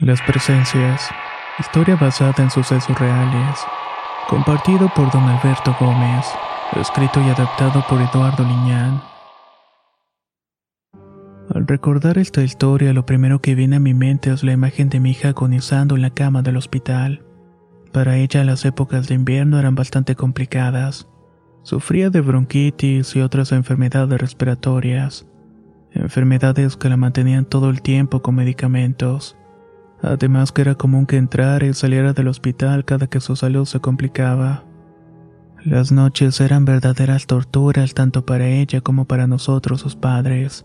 Las presencias. Historia basada en sucesos reales. Compartido por don Alberto Gómez. Escrito y adaptado por Eduardo Liñán. Al recordar esta historia, lo primero que viene a mi mente es la imagen de mi hija agonizando en la cama del hospital. Para ella las épocas de invierno eran bastante complicadas. Sufría de bronquitis y otras enfermedades respiratorias. Enfermedades que la mantenían todo el tiempo con medicamentos. Además que era común que entrara y saliera del hospital cada que su salud se complicaba. Las noches eran verdaderas torturas tanto para ella como para nosotros sus padres.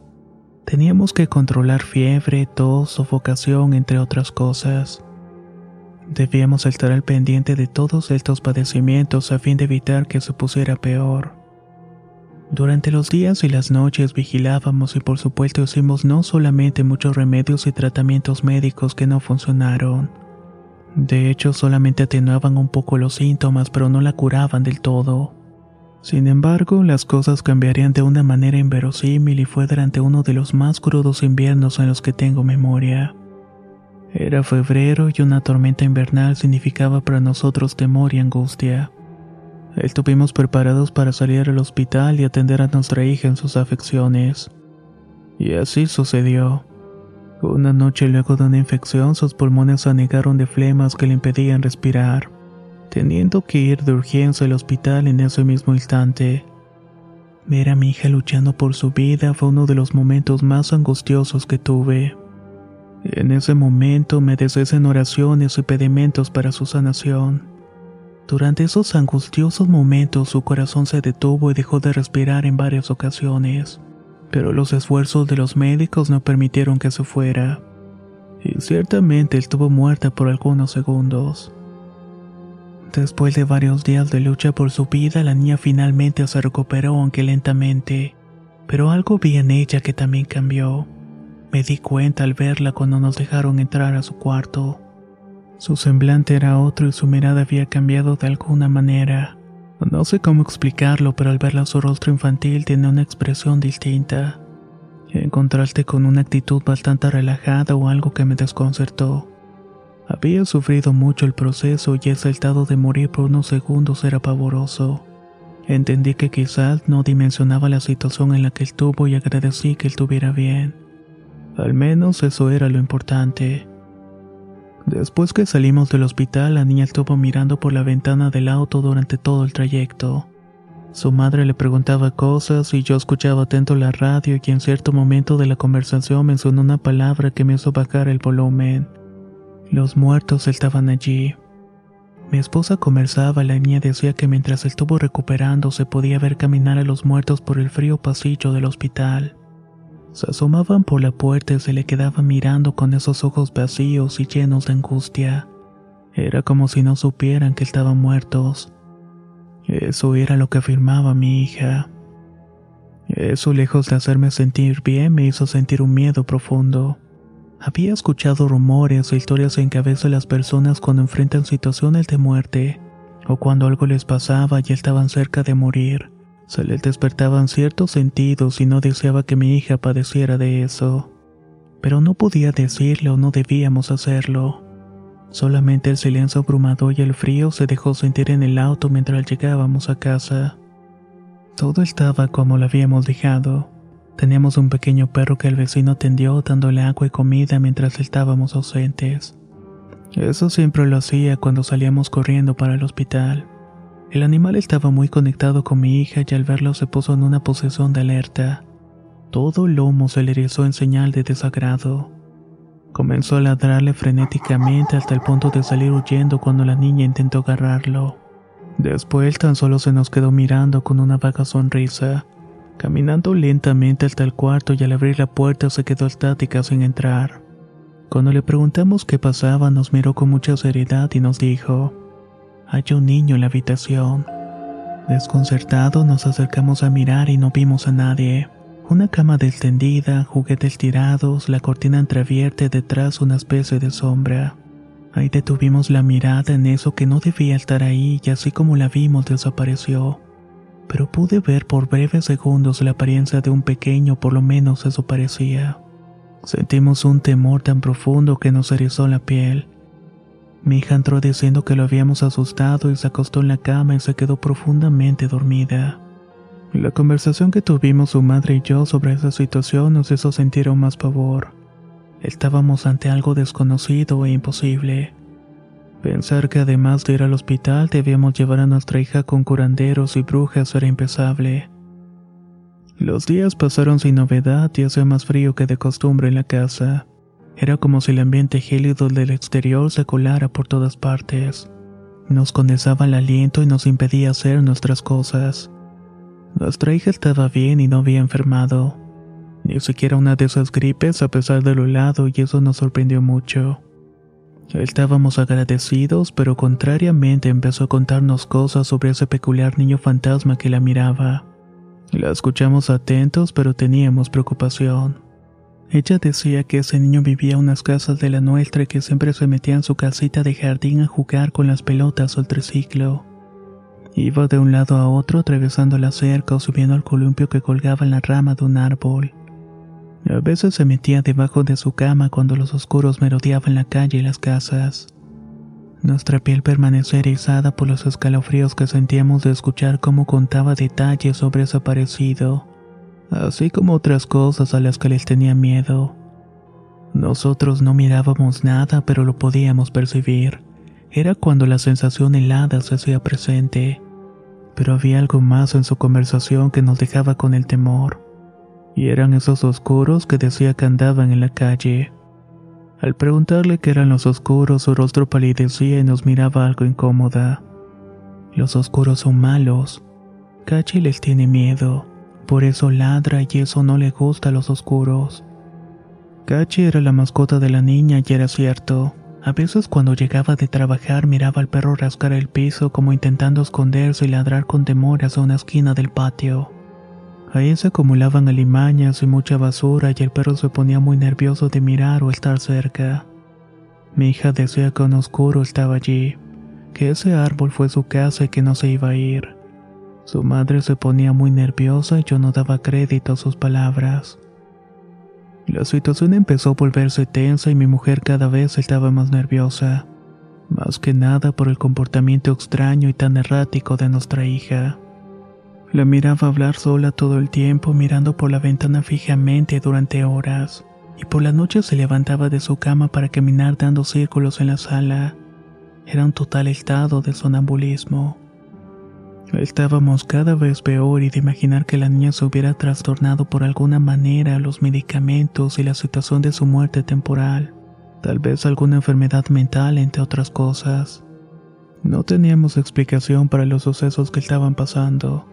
Teníamos que controlar fiebre, tos, sofocación, entre otras cosas. Debíamos estar al pendiente de todos estos padecimientos a fin de evitar que se pusiera peor. Durante los días y las noches vigilábamos y por supuesto hicimos no solamente muchos remedios y tratamientos médicos que no funcionaron. De hecho, solamente atenuaban un poco los síntomas, pero no la curaban del todo. Sin embargo, las cosas cambiarían de una manera inverosímil y fue durante uno de los más crudos inviernos en los que tengo memoria. Era febrero y una tormenta invernal significaba para nosotros temor y angustia. Estuvimos preparados para salir al hospital y atender a nuestra hija en sus afecciones. Y así sucedió. Una noche luego de una infección sus pulmones se anegaron de flemas que le impedían respirar, teniendo que ir de urgencia al hospital en ese mismo instante. Ver a mi hija luchando por su vida fue uno de los momentos más angustiosos que tuve. En ese momento me deshice en oraciones y pedimentos para su sanación. Durante esos angustiosos momentos su corazón se detuvo y dejó de respirar en varias ocasiones, pero los esfuerzos de los médicos no permitieron que se fuera, y ciertamente estuvo muerta por algunos segundos. Después de varios días de lucha por su vida, la niña finalmente se recuperó aunque lentamente, pero algo vi en ella que también cambió. Me di cuenta al verla cuando nos dejaron entrar a su cuarto. Su semblante era otro y su mirada había cambiado de alguna manera. No sé cómo explicarlo, pero al verla su rostro infantil tenía una expresión distinta. En contraste con una actitud bastante relajada o algo que me desconcertó. Había sufrido mucho el proceso y ese estado de morir por unos segundos era pavoroso. Entendí que quizás no dimensionaba la situación en la que estuvo y agradecí que estuviera bien. Al menos eso era lo importante. Después que salimos del hospital, la niña estuvo mirando por la ventana del auto durante todo el trayecto. Su madre le preguntaba cosas y yo escuchaba atento la radio y en cierto momento de la conversación mencionó una palabra que me hizo bajar el volumen. Los muertos estaban allí. Mi esposa conversaba, la niña decía que mientras estuvo recuperando se podía ver caminar a los muertos por el frío pasillo del hospital. Se asomaban por la puerta y se le quedaban mirando con esos ojos vacíos y llenos de angustia. Era como si no supieran que estaban muertos. Eso era lo que afirmaba mi hija. Eso, lejos de hacerme sentir bien, me hizo sentir un miedo profundo. Había escuchado rumores o historias en cabeza de las personas cuando enfrentan situaciones de muerte, o cuando algo les pasaba y estaban cerca de morir. Se le despertaban ciertos sentidos y no deseaba que mi hija padeciera de eso. Pero no podía decirle o no debíamos hacerlo. Solamente el silencio abrumador y el frío se dejó sentir en el auto mientras llegábamos a casa. Todo estaba como lo habíamos dejado. Teníamos un pequeño perro que el vecino atendió dándole agua y comida mientras estábamos ausentes. Eso siempre lo hacía cuando salíamos corriendo para el hospital. El animal estaba muy conectado con mi hija y al verlo se puso en una posición de alerta. Todo el lomo se le erizó en señal de desagrado. Comenzó a ladrarle frenéticamente hasta el punto de salir huyendo cuando la niña intentó agarrarlo. Después tan solo se nos quedó mirando con una vaga sonrisa, caminando lentamente hasta el cuarto y al abrir la puerta se quedó estática sin entrar. Cuando le preguntamos qué pasaba nos miró con mucha seriedad y nos dijo, hay un niño en la habitación. Desconcertados nos acercamos a mirar y no vimos a nadie. Una cama extendida, juguetes tirados, la cortina entreabierta detrás una especie de sombra. Ahí detuvimos la mirada en eso que no debía estar ahí y así como la vimos desapareció. Pero pude ver por breves segundos la apariencia de un pequeño, por lo menos eso parecía. Sentimos un temor tan profundo que nos erizó la piel. Mi hija entró diciendo que lo habíamos asustado y se acostó en la cama y se quedó profundamente dormida. La conversación que tuvimos su madre y yo sobre esa situación nos hizo sentir aún más pavor. Estábamos ante algo desconocido e imposible. Pensar que además de ir al hospital debíamos llevar a nuestra hija con curanderos y brujas era impensable. Los días pasaron sin novedad y hacía más frío que de costumbre en la casa. Era como si el ambiente gélido del exterior se colara por todas partes. Nos condensaba el aliento y nos impedía hacer nuestras cosas. Nuestra hija estaba bien y no había enfermado. Ni siquiera una de esas gripes a pesar de lo helado y eso nos sorprendió mucho. Estábamos agradecidos, pero contrariamente empezó a contarnos cosas sobre ese peculiar niño fantasma que la miraba. La escuchamos atentos, pero teníamos preocupación. Ella decía que ese niño vivía unas casas de la nuestra y que siempre se metía en su casita de jardín a jugar con las pelotas o el triciclo. Iba de un lado a otro atravesando la cerca o subiendo al columpio que colgaba en la rama de un árbol. A veces se metía debajo de su cama cuando los oscuros merodeaban la calle y las casas. Nuestra piel permanecía erizada por los escalofríos que sentíamos de escuchar cómo contaba detalles sobre ese aparecido, así como otras cosas a las que les tenía miedo. Nosotros no mirábamos nada, pero lo podíamos percibir. Era cuando la sensación helada se hacía presente pero había algo más en su conversación que nos dejaba con el temor. Y eran esos oscuros que decía que andaban en la calle. Al preguntarle qué eran los oscuros, su rostro palidecía y nos miraba algo incómoda. Los oscuros son malos. Cachi les tiene miedo, por eso ladra y eso no le gusta a los oscuros. Cachi era la mascota de la niña y era cierto. A veces cuando llegaba de trabajar miraba al perro rascar el piso como intentando esconderse y ladrar con temor hacia una esquina del patio. Ahí se acumulaban alimañas y mucha basura y el perro se ponía muy nervioso de mirar o estar cerca. Mi hija decía que un oscuro estaba allí, que ese árbol fue su casa y que no se iba a ir. Su madre se ponía muy nerviosa y yo no daba crédito a sus palabras. La situación empezó a volverse tensa y mi mujer cada vez estaba más nerviosa, más que nada por el comportamiento extraño y tan errático de nuestra hija. La miraba hablar sola todo el tiempo mirando por la ventana fijamente durante horas, y por la noche se levantaba de su cama para caminar dando círculos en la sala. Era un total estado de sonambulismo. Estábamos cada vez peor y de imaginar que la niña se hubiera trastornado por alguna manera los medicamentos y la situación de su muerte temporal, tal vez alguna enfermedad mental entre otras cosas. No teníamos explicación para los sucesos que estaban pasando,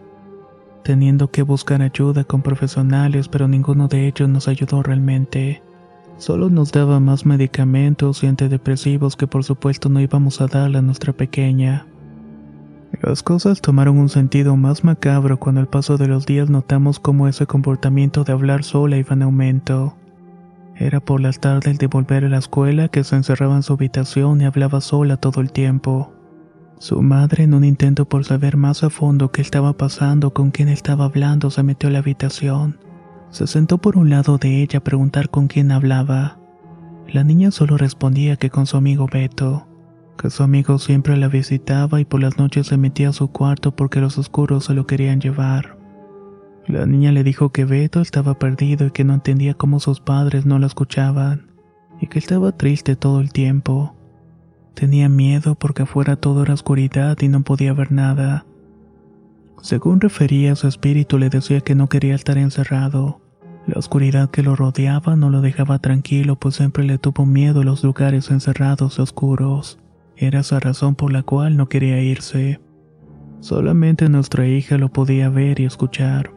teniendo que buscar ayuda con profesionales, pero ninguno de ellos nos ayudó realmente. Solo nos daba más medicamentos y antidepresivos que por supuesto no íbamos a darle a nuestra pequeña. Las cosas tomaron un sentido más macabro cuando al paso de los días notamos cómo ese comportamiento de hablar sola iba en aumento. Era por las tardes de volver a la escuela que se encerraba en su habitación y hablaba sola todo el tiempo. Su madre, en un intento por saber más a fondo qué estaba pasando, con quién estaba hablando, se metió a la habitación. Se sentó por un lado de ella a preguntar con quién hablaba. La niña solo respondía que con su amigo Beto su amigo siempre la visitaba y por las noches se metía a su cuarto porque los oscuros se lo querían llevar. La niña le dijo que Beto estaba perdido y que no entendía cómo sus padres no lo escuchaban, y que estaba triste todo el tiempo. Tenía miedo porque afuera todo era oscuridad y no podía ver nada. Según refería, su espíritu le decía que no quería estar encerrado. La oscuridad que lo rodeaba no lo dejaba tranquilo, pues siempre le tuvo miedo los lugares encerrados y oscuros. Era esa razón por la cual no quería irse. Solamente nuestra hija lo podía ver y escuchar.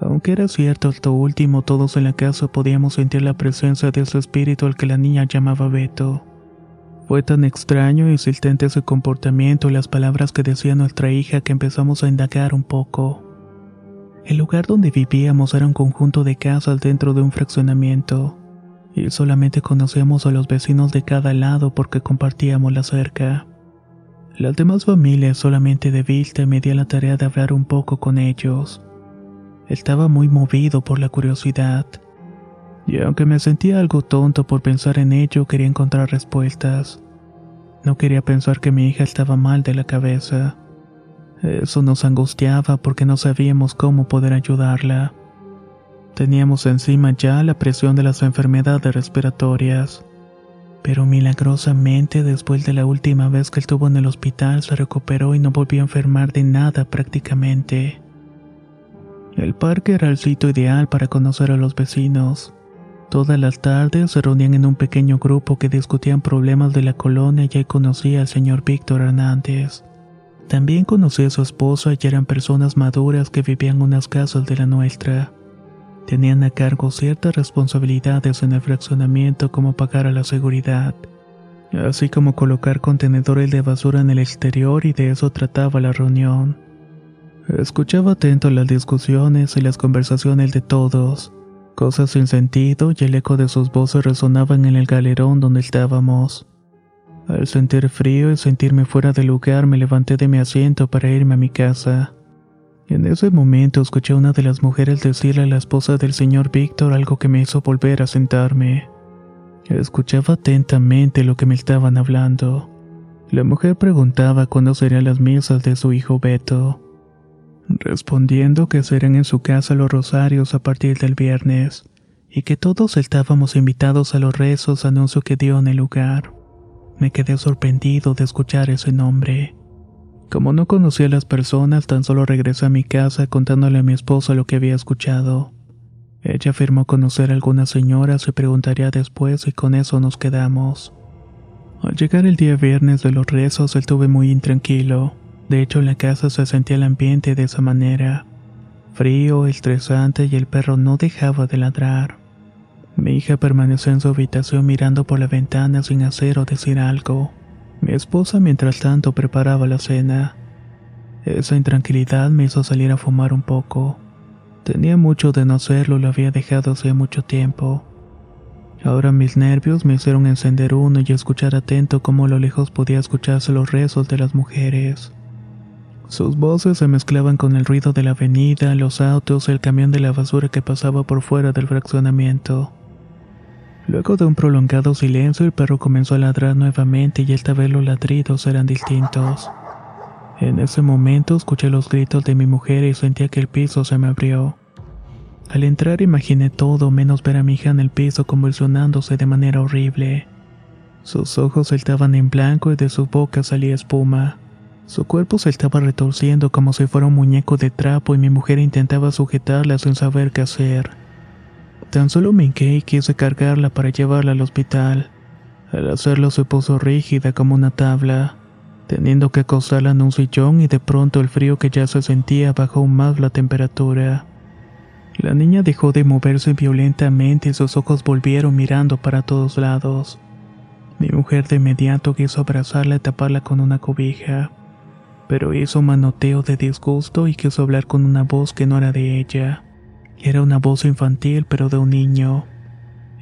Aunque era cierto esto último, todos en la casa podíamos sentir la presencia de ese espíritu al que la niña llamaba Beto. Fue tan extraño y insistente su comportamiento y las palabras que decía nuestra hija que empezamos a indagar un poco. El lugar donde vivíamos era un conjunto de casas dentro de un fraccionamiento, y solamente conocíamos a los vecinos de cada lado porque compartíamos la cerca. Las demás familias solamente de vista me di la tarea de hablar un poco con ellos. Estaba muy movido por la curiosidad. Y aunque me sentía algo tonto por pensar en ello, quería encontrar respuestas. No quería pensar que mi hija estaba mal de la cabeza. Eso nos angustiaba porque no sabíamos cómo poder ayudarla. Teníamos encima ya la presión de las enfermedades respiratorias. Pero milagrosamente, después de la última vez que estuvo en el hospital, se recuperó y no volvió a enfermar de nada prácticamente. El parque era el sitio ideal para conocer a los vecinos. Todas las tardes se reunían en un pequeño grupo que discutían problemas de la colonia y ahí conocía al señor Víctor Hernández. También conocí a su esposa y eran personas maduras que vivían en unas casas de la nuestra. Tenían a cargo ciertas responsabilidades en el fraccionamiento como pagar a la seguridad, así como colocar contenedores de basura en el exterior y de eso trataba la reunión. Escuchaba atento las discusiones y las conversaciones de todos, cosas sin sentido y el eco de sus voces resonaban en el galerón donde estábamos. Al sentir frío y sentirme fuera de lugar me levanté de mi asiento para irme a mi casa. En ese momento escuché a una de las mujeres decirle a la esposa del señor Víctor algo que me hizo volver a sentarme. Escuchaba atentamente lo que me estaban hablando. La mujer preguntaba cuándo serían las misas de su hijo Beto respondiendo que serán en su casa los rosarios a partir del viernes, y que todos estábamos invitados a los rezos, anuncio que dio en el lugar. Me quedé sorprendido de escuchar ese nombre. Como no conocía a las personas, tan solo regresé a mi casa contándole a mi esposa lo que había escuchado. Ella afirmó conocer a algunas señoras y preguntaría después y con eso nos quedamos. Al llegar el día viernes de los rezos estuve muy intranquilo. De hecho, en la casa se sentía el ambiente de esa manera. Frío, estresante y el perro no dejaba de ladrar. Mi hija permaneció en su habitación mirando por la ventana sin hacer o decir algo. Mi esposa mientras tanto preparaba la cena. Esa intranquilidad me hizo salir a fumar un poco. Tenía mucho de no hacerlo, lo había dejado hace mucho tiempo. Ahora mis nervios me hicieron encender uno y escuchar atento cómo a lo lejos podía escucharse los rezos de las mujeres. Sus voces se mezclaban con el ruido de la avenida, los autos, el camión de la basura que pasaba por fuera del fraccionamiento. Luego de un prolongado silencio, el perro comenzó a ladrar nuevamente y esta vez los ladridos eran distintos. En ese momento escuché los gritos de mi mujer y sentía que el piso se me abrió. Al entrar imaginé todo menos ver a mi hija en el piso convulsionándose de manera horrible. Sus ojos estaban en blanco y de su boca salía espuma. Su cuerpo se estaba retorciendo como si fuera un muñeco de trapo y mi mujer intentaba sujetarla sin saber qué hacer. Tan solo me hinqué y quise cargarla para llevarla al hospital. Al hacerlo se puso rígida como una tabla, teniendo que acostarla en un sillón y de pronto el frío que ya se sentía bajó más la temperatura. La niña dejó de moverse violentamente y sus ojos volvieron mirando para todos lados. Mi mujer de inmediato quiso abrazarla y taparla con una cobija pero hizo manoteo de disgusto y quiso hablar con una voz que no era de ella. Era una voz infantil, pero de un niño.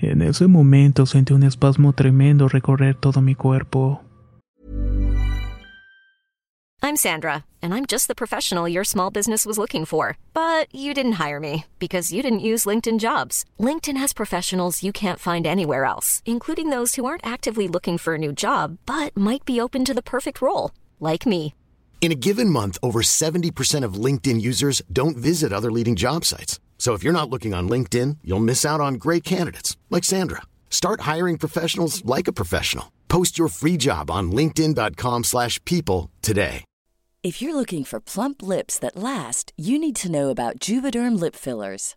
En ese momento sentí un espasmo tremendo recorrer todo mi cuerpo. I'm Sandra, and I'm just the professional your small business was looking for. But you didn't hire me because you didn't use LinkedIn jobs. LinkedIn has professionals you can't find anywhere else, including those who aren't actively looking for a new job but might be open to the perfect role, like me. In a given month, over 70% of LinkedIn users don't visit other leading job sites. So if you're not looking on LinkedIn, you'll miss out on great candidates like Sandra. Start hiring professionals like a professional. Post your free job on linkedin.com/people today. If you're looking for plump lips that last, you need to know about Juvederm lip fillers.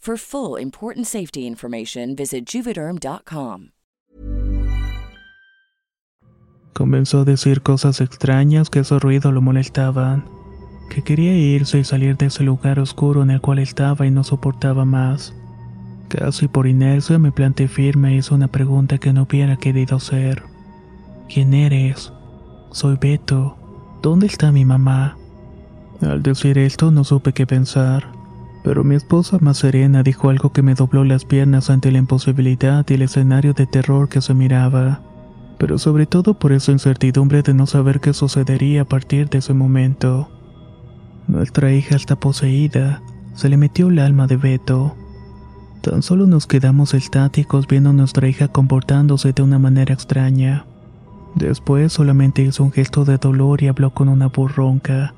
For full important safety information, visit juvederm.com. Comenzó a decir cosas extrañas que esos ruidos lo molestaban, que quería irse y salir de ese lugar oscuro en el cual estaba y no soportaba más. Casi por inercia me planté firme e hice una pregunta que no hubiera querido hacer. ¿Quién eres? Soy Beto. ¿Dónde está mi mamá? Al decir esto no supe qué pensar, pero mi esposa más serena dijo algo que me dobló las piernas ante la imposibilidad y el escenario de terror que se miraba, pero sobre todo por esa incertidumbre de no saber qué sucedería a partir de ese momento. Nuestra hija está poseída, se le metió el alma de Beto. Tan solo nos quedamos estáticos viendo a nuestra hija comportándose de una manera extraña. Después solamente hizo un gesto de dolor y habló con una voz ronca.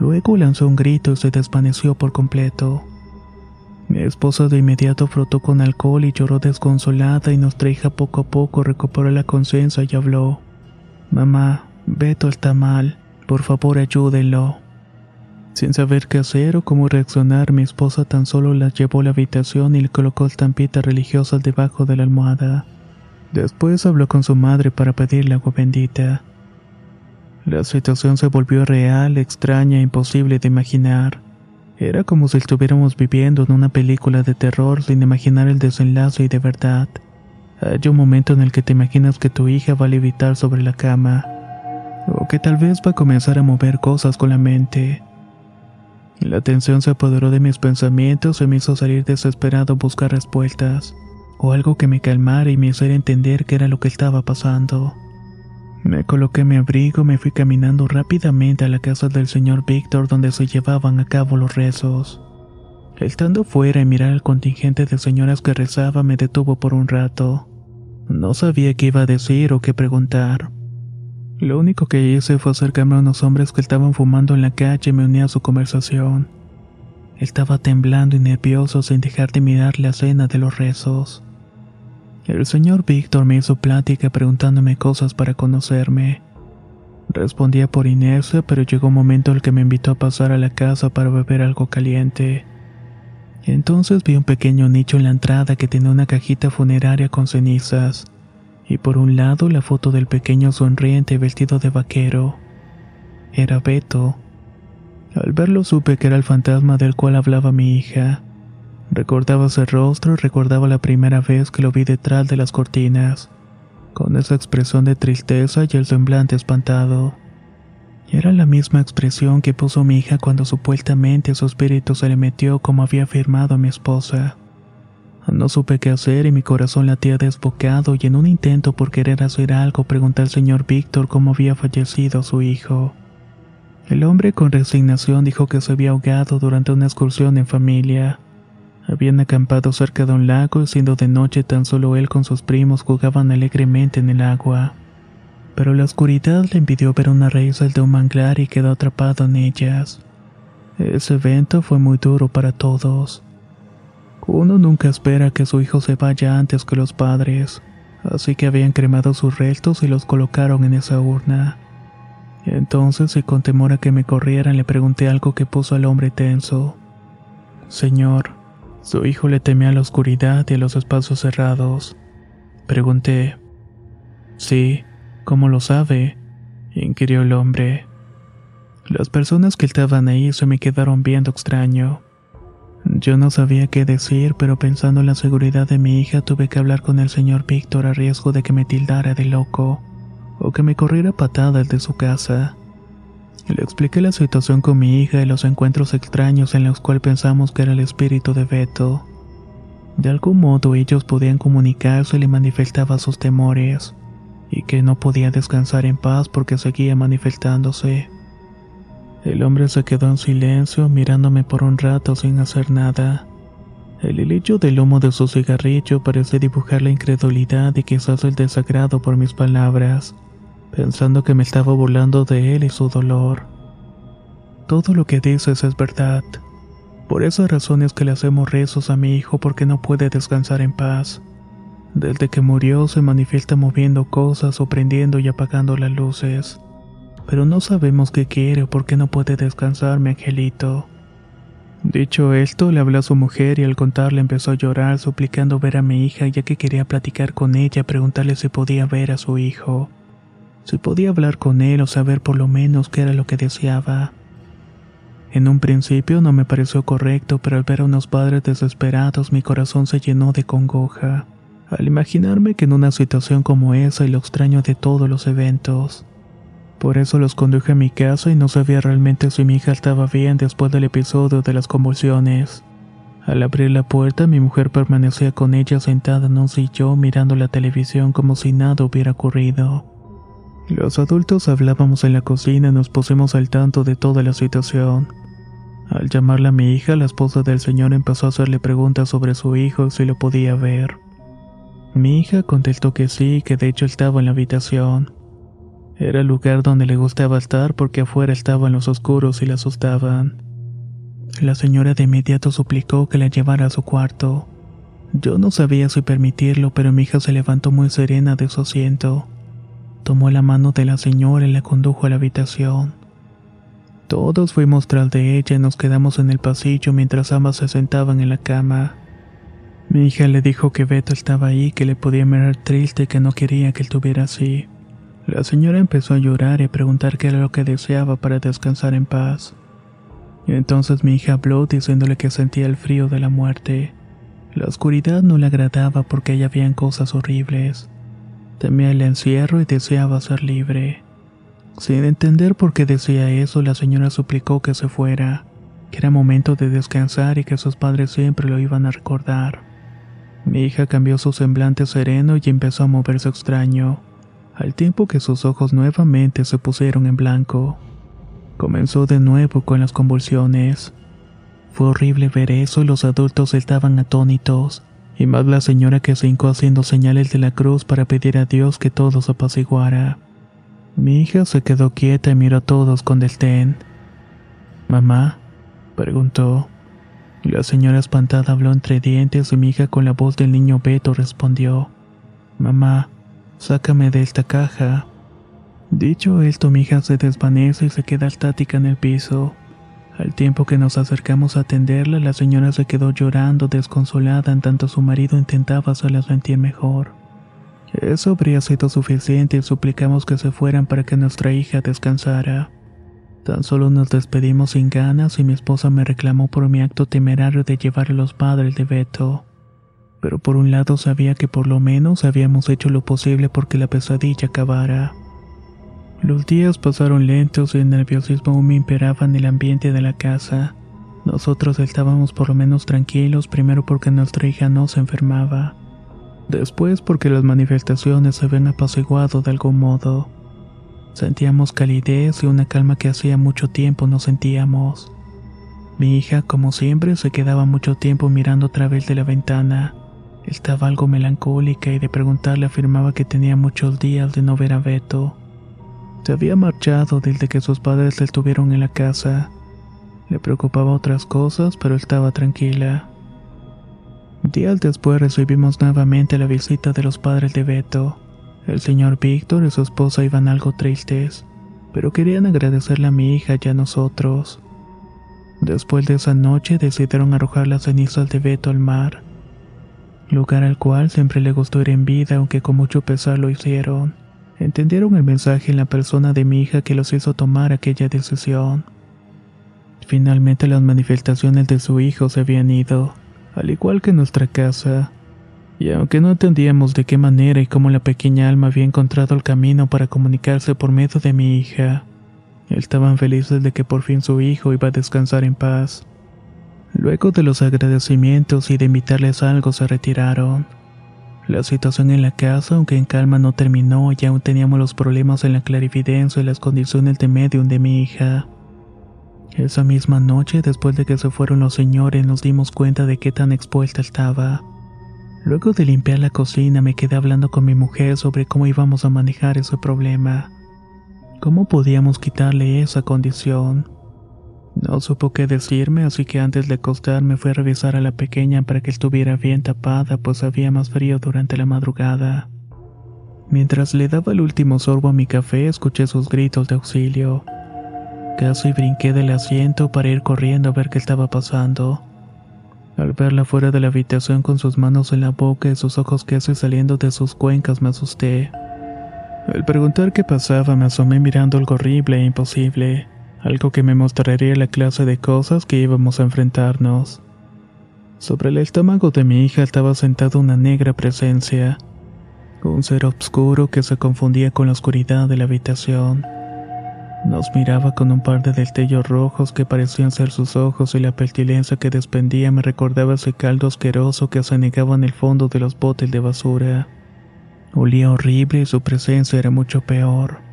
Luego lanzó un grito y se desvaneció por completo. Mi esposa de inmediato frotó con alcohol y lloró desconsolada y nuestra hija poco a poco recuperó la conciencia y habló. Mamá, Beto está mal, por favor ayúdenlo. Sin saber qué hacer o cómo reaccionar, mi esposa tan solo la llevó a la habitación y le colocó estampitas religiosas debajo de la almohada. Después habló con su madre para pedirle agua bendita. La situación se volvió real, extraña imposible de imaginar. Era como si estuviéramos viviendo en una película de terror sin imaginar el desenlace y de verdad. Hay un momento en el que te imaginas que tu hija va a levitar sobre la cama, o que tal vez va a comenzar a mover cosas con la mente. La tensión se apoderó de mis pensamientos y me hizo salir desesperado a buscar respuestas, o algo que me calmara y me hiciera entender qué era lo que estaba pasando. Me coloqué mi abrigo y me fui caminando rápidamente a la casa del señor Víctor donde se llevaban a cabo los rezos. Estando fuera y mirar al contingente de señoras que rezaba me detuvo por un rato. No sabía qué iba a decir o qué preguntar. Lo único que hice fue acercarme a unos hombres que estaban fumando en la calle y me uní a su conversación. Estaba temblando y nervioso sin dejar de mirar la escena de los rezos. El señor Víctor me hizo plática preguntándome cosas para conocerme. Respondía por inercia, pero llegó un momento en el que me invitó a pasar a la casa para beber algo caliente. Entonces vi un pequeño nicho en la entrada que tenía una cajita funeraria con cenizas, y por un lado la foto del pequeño sonriente vestido de vaquero. Era Beto. Al verlo supe que era el fantasma del cual hablaba mi hija. Recordaba ese rostro y recordaba la primera vez que lo vi detrás de las cortinas, con esa expresión de tristeza y el semblante espantado. Era la misma expresión que puso mi hija cuando supuestamente su espíritu se le metió como había afirmado mi esposa. No supe qué hacer y mi corazón latía desbocado y en un intento por querer hacer algo pregunté al señor Víctor cómo había fallecido su hijo. El hombre con resignación dijo que se había ahogado durante una excursión en familia. Habían acampado cerca de un lago y siendo de noche tan solo él con sus primos jugaban alegremente en el agua. Pero la oscuridad le impidió ver una raíz de un manglar y quedó atrapado en ellas. Ese evento fue muy duro para todos. Uno nunca espera que su hijo se vaya antes que los padres, así que habían cremado sus restos y los colocaron en esa urna. Entonces, y con temor a que me corrieran, le pregunté algo que puso al hombre tenso. Señor, su hijo le temía a la oscuridad y a los espacios cerrados. Pregunté. Sí, ¿cómo lo sabe? inquirió el hombre. Las personas que estaban ahí se me quedaron viendo extraño. Yo no sabía qué decir, pero pensando en la seguridad de mi hija tuve que hablar con el señor Víctor a riesgo de que me tildara de loco o que me corriera patadas de su casa. Le expliqué la situación con mi hija y los encuentros extraños en los cuales pensamos que era el espíritu de Beto. De algún modo ellos podían comunicarse y le manifestaba sus temores, y que no podía descansar en paz porque seguía manifestándose. El hombre se quedó en silencio mirándome por un rato sin hacer nada. El hilillo del humo de su cigarrillo parecía dibujar la incredulidad y quizás el desagrado por mis palabras pensando que me estaba burlando de él y su dolor. Todo lo que dices es verdad. Por esas razones que le hacemos rezos a mi hijo porque no puede descansar en paz. Desde que murió se manifiesta moviendo cosas o prendiendo y apagando las luces. Pero no sabemos qué quiere o por qué no puede descansar, mi angelito. Dicho esto, le habló a su mujer y al contarle empezó a llorar suplicando ver a mi hija ya que quería platicar con ella, preguntarle si podía ver a su hijo si podía hablar con él o saber por lo menos qué era lo que deseaba. En un principio no me pareció correcto, pero al ver a unos padres desesperados mi corazón se llenó de congoja, al imaginarme que en una situación como esa y lo extraño de todos los eventos. Por eso los conduje a mi casa y no sabía realmente si mi hija estaba bien después del episodio de las convulsiones. Al abrir la puerta mi mujer permanecía con ella sentada en un sillón mirando la televisión como si nada hubiera ocurrido. Los adultos hablábamos en la cocina y nos pusimos al tanto de toda la situación. Al llamarla a mi hija, la esposa del señor empezó a hacerle preguntas sobre su hijo y si lo podía ver. Mi hija contestó que sí, que de hecho estaba en la habitación. Era el lugar donde le gustaba estar porque afuera estaban los oscuros y la asustaban. La señora de inmediato suplicó que la llevara a su cuarto. Yo no sabía si permitirlo, pero mi hija se levantó muy serena de su asiento. Tomó la mano de la señora y la condujo a la habitación. Todos fuimos tras de ella y nos quedamos en el pasillo mientras ambas se sentaban en la cama. Mi hija le dijo que Beto estaba ahí, que le podía mirar triste y que no quería que él estuviera así. La señora empezó a llorar y a preguntar qué era lo que deseaba para descansar en paz. Y entonces mi hija habló diciéndole que sentía el frío de la muerte. La oscuridad no le agradaba porque allá habían cosas horribles. Temía el encierro y deseaba ser libre. Sin entender por qué decía eso, la señora suplicó que se fuera, que era momento de descansar y que sus padres siempre lo iban a recordar. Mi hija cambió su semblante sereno y empezó a moverse extraño, al tiempo que sus ojos nuevamente se pusieron en blanco. Comenzó de nuevo con las convulsiones. Fue horrible ver eso y los adultos estaban atónitos y más la señora que se hincó haciendo señales de la cruz para pedir a Dios que todo se apaciguara. Mi hija se quedó quieta y miró a todos con desdén. ¿Mamá? preguntó. La señora espantada habló entre dientes y mi hija con la voz del niño Beto respondió. Mamá, sácame de esta caja. Dicho esto, mi hija se desvanece y se queda estática en el piso. Al tiempo que nos acercamos a atenderla, la señora se quedó llorando desconsolada en tanto su marido intentaba hacerla sentir mejor. Eso habría sido suficiente y suplicamos que se fueran para que nuestra hija descansara. Tan solo nos despedimos sin ganas y mi esposa me reclamó por mi acto temerario de llevar a los padres de Beto. Pero por un lado sabía que por lo menos habíamos hecho lo posible porque la pesadilla acabara. Los días pasaron lentos y el nerviosismo aún me imperaba en el ambiente de la casa. Nosotros estábamos por lo menos tranquilos, primero porque nuestra hija no se enfermaba, después porque las manifestaciones se habían apaciguado de algún modo. Sentíamos calidez y una calma que hacía mucho tiempo no sentíamos. Mi hija, como siempre, se quedaba mucho tiempo mirando a través de la ventana. Estaba algo melancólica y de preguntarle afirmaba que tenía muchos días de no ver a Beto. Se había marchado desde que sus padres estuvieron en la casa. Le preocupaba otras cosas, pero estaba tranquila. Días después recibimos nuevamente la visita de los padres de Beto. El señor Víctor y su esposa iban algo tristes. pero querían agradecerle a mi hija y a nosotros. Después de esa noche decidieron arrojar las cenizas de Beto al mar, lugar al cual siempre le gustó ir en vida, aunque con mucho pesar lo hicieron. Entendieron el mensaje en la persona de mi hija que los hizo tomar aquella decisión. Finalmente las manifestaciones de su hijo se habían ido, al igual que nuestra casa. Y aunque no entendíamos de qué manera y cómo la pequeña alma había encontrado el camino para comunicarse por medio de mi hija, estaban felices de que por fin su hijo iba a descansar en paz. Luego de los agradecimientos y de invitarles algo se retiraron. La situación en la casa, aunque en calma, no terminó y aún teníamos los problemas en la clarividencia y las condiciones de medium de mi hija. Esa misma noche, después de que se fueron los señores, nos dimos cuenta de qué tan expuesta estaba. Luego de limpiar la cocina me quedé hablando con mi mujer sobre cómo íbamos a manejar ese problema. ¿Cómo podíamos quitarle esa condición? No supo qué decirme, así que antes de acostarme fui a revisar a la pequeña para que estuviera bien tapada, pues había más frío durante la madrugada. Mientras le daba el último sorbo a mi café, escuché sus gritos de auxilio. Casi brinqué del asiento para ir corriendo a ver qué estaba pasando. Al verla fuera de la habitación con sus manos en la boca y sus ojos casi saliendo de sus cuencas me asusté. Al preguntar qué pasaba me asomé mirando algo horrible e imposible, algo que me mostraría la clase de cosas que íbamos a enfrentarnos. Sobre el estómago de mi hija estaba sentada una negra presencia, un ser oscuro que se confundía con la oscuridad de la habitación. Nos miraba con un par de destellos rojos que parecían ser sus ojos y la pestilencia que despendía me recordaba ese caldo asqueroso que se anegaba en el fondo de los botes de basura. Olía horrible y su presencia era mucho peor.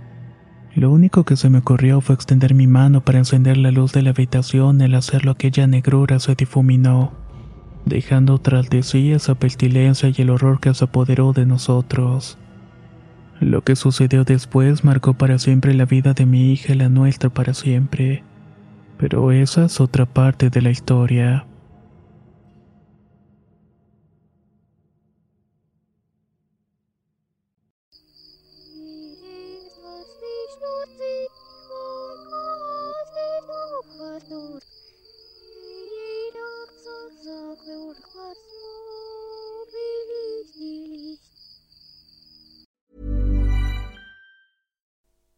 Lo único que se me ocurrió fue extender mi mano para encender la luz de la habitación al hacerlo aquella negrura se difuminó, dejando tras de sí esa pestilencia y el horror que se apoderó de nosotros. Lo que sucedió después marcó para siempre la vida de mi hija y la nuestra para siempre. Pero esa es otra parte de la historia.